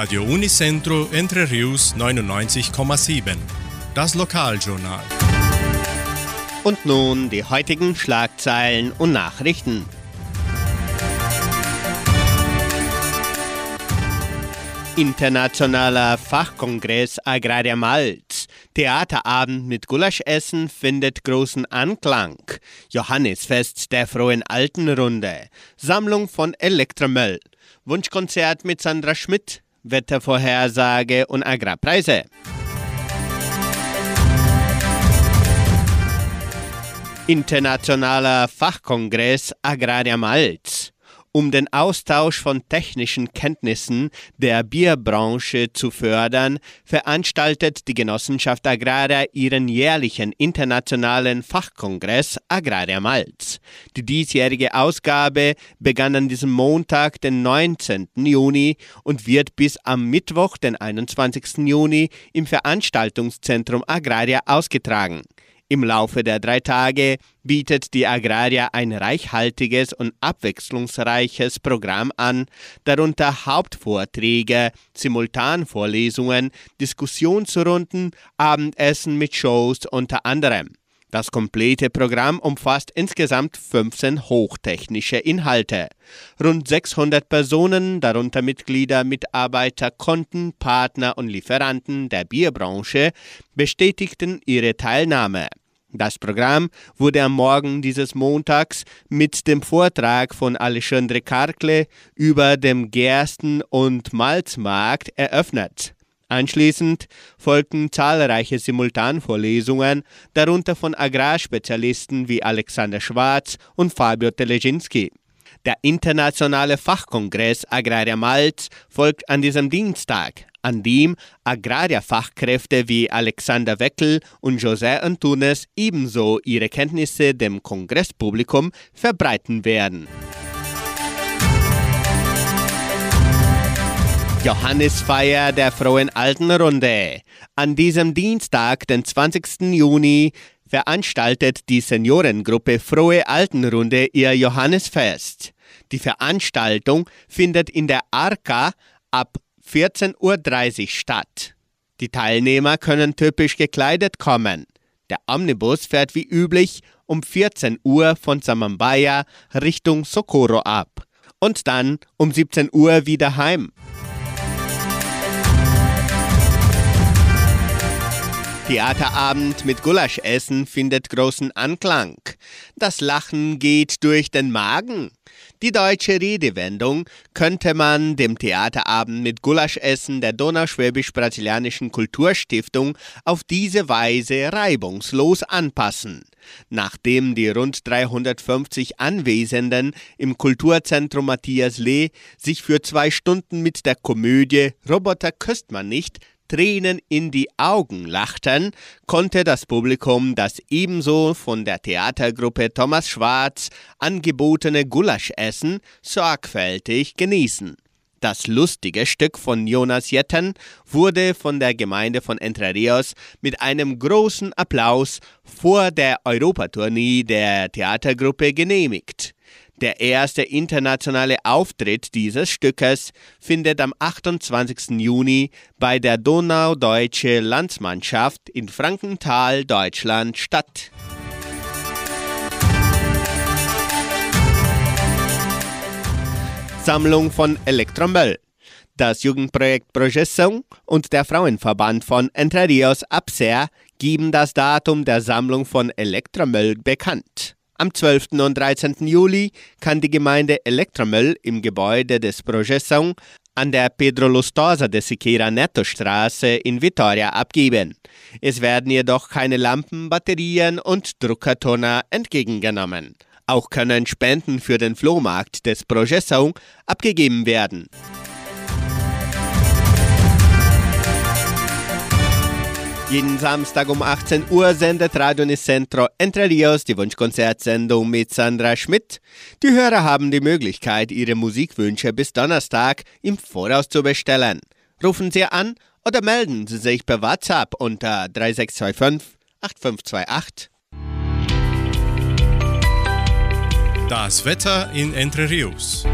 Radio Unicentro Entre Rius 99,7. Das Lokaljournal. Und nun die heutigen Schlagzeilen und Nachrichten. Internationaler Fachkongress Agraria Malz. Theaterabend mit Gulaschessen findet großen Anklang. Johannisfest der frohen Altenrunde. Sammlung von Elektromüll. Wunschkonzert mit Sandra Schmidt. Wettervorhersage und Agrarpreise. Internationaler Fachkongress Agraria Malz um den Austausch von technischen Kenntnissen der Bierbranche zu fördern, veranstaltet die Genossenschaft Agraria ihren jährlichen internationalen Fachkongress Agraria Malz. Die diesjährige Ausgabe begann an diesem Montag, den 19. Juni und wird bis am Mittwoch, den 21. Juni, im Veranstaltungszentrum Agraria ausgetragen. Im Laufe der drei Tage bietet die Agraria ein reichhaltiges und abwechslungsreiches Programm an, darunter Hauptvorträge, Simultanvorlesungen, Diskussionsrunden, Abendessen mit Shows unter anderem. Das komplette Programm umfasst insgesamt 15 hochtechnische Inhalte. Rund 600 Personen, darunter Mitglieder, Mitarbeiter, Konten, Partner und Lieferanten der Bierbranche, bestätigten ihre Teilnahme. Das Programm wurde am Morgen dieses Montags mit dem Vortrag von Alexandre Karkle über dem Gersten- und Malzmarkt eröffnet. Anschließend folgten zahlreiche Simultanvorlesungen, darunter von Agrarspezialisten wie Alexander Schwarz und Fabio Teleginski. Der internationale Fachkongress Agraria Malz folgt an diesem Dienstag an dem Agrarierfachkräfte wie Alexander Weckel und José Antunes ebenso ihre Kenntnisse dem Kongresspublikum verbreiten werden. Johannisfeier der Frohen Altenrunde. An diesem Dienstag, den 20. Juni, veranstaltet die Seniorengruppe Frohe Altenrunde ihr Johannisfest. Die Veranstaltung findet in der Arka ab 14.30 Uhr statt. Die Teilnehmer können typisch gekleidet kommen. Der Omnibus fährt wie üblich um 14 Uhr von Samambaya Richtung Socorro ab und dann um 17 Uhr wieder heim. Theaterabend mit Gulaschessen findet großen Anklang. Das Lachen geht durch den Magen. Die deutsche Redewendung könnte man dem Theaterabend mit Gulaschessen der Donauschwäbisch-Brasilianischen Kulturstiftung auf diese Weise reibungslos anpassen. Nachdem die rund 350 Anwesenden im Kulturzentrum Matthias Lee sich für zwei Stunden mit der Komödie Roboter küsst man nicht Tränen in die Augen lachten, konnte das Publikum das ebenso von der Theatergruppe Thomas Schwarz angebotene Gulaschessen sorgfältig genießen. Das lustige Stück von Jonas Jetten wurde von der Gemeinde von Entre Rios mit einem großen Applaus vor der Europatournee der Theatergruppe genehmigt. Der erste internationale Auftritt dieses Stückes findet am 28. Juni bei der Donaudeutsche Landsmannschaft in Frankenthal, Deutschland statt. Sammlung von Elektromüll. Das Jugendprojekt Projeção und der Frauenverband von Entre Rios Abser geben das Datum der Sammlung von Elektromüll bekannt. Am 12. und 13. Juli kann die Gemeinde Elektromüll im Gebäude des Projeção an der Pedro Lustosa de Siqueira Neto Straße in Vitoria abgeben. Es werden jedoch keine Lampen, Batterien und Druckertoner entgegengenommen. Auch können Spenden für den Flohmarkt des Projeção abgegeben werden. Jeden Samstag um 18 Uhr sendet Radio Nicentro Entre Rios die Wunschkonzertsendung mit Sandra Schmidt. Die Hörer haben die Möglichkeit, ihre Musikwünsche bis Donnerstag im Voraus zu bestellen. Rufen Sie an oder melden Sie sich per WhatsApp unter 3625 8528. Das Wetter in Entre Rios.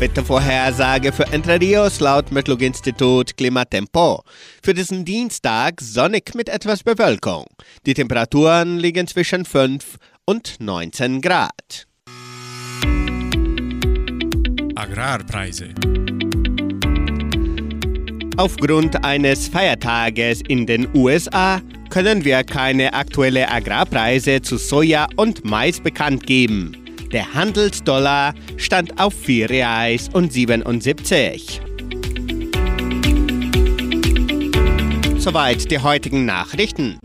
Wettervorhersage für Entre Rios laut Metlog-Institut Klimatempo. Für diesen Dienstag sonnig mit etwas Bewölkung. Die Temperaturen liegen zwischen 5 und 19 Grad. Agrarpreise. Aufgrund eines Feiertages in den USA können wir keine aktuelle Agrarpreise zu Soja und Mais bekannt geben. Der Handelsdollar stand auf 4 Reais und 77. Soweit die heutigen Nachrichten.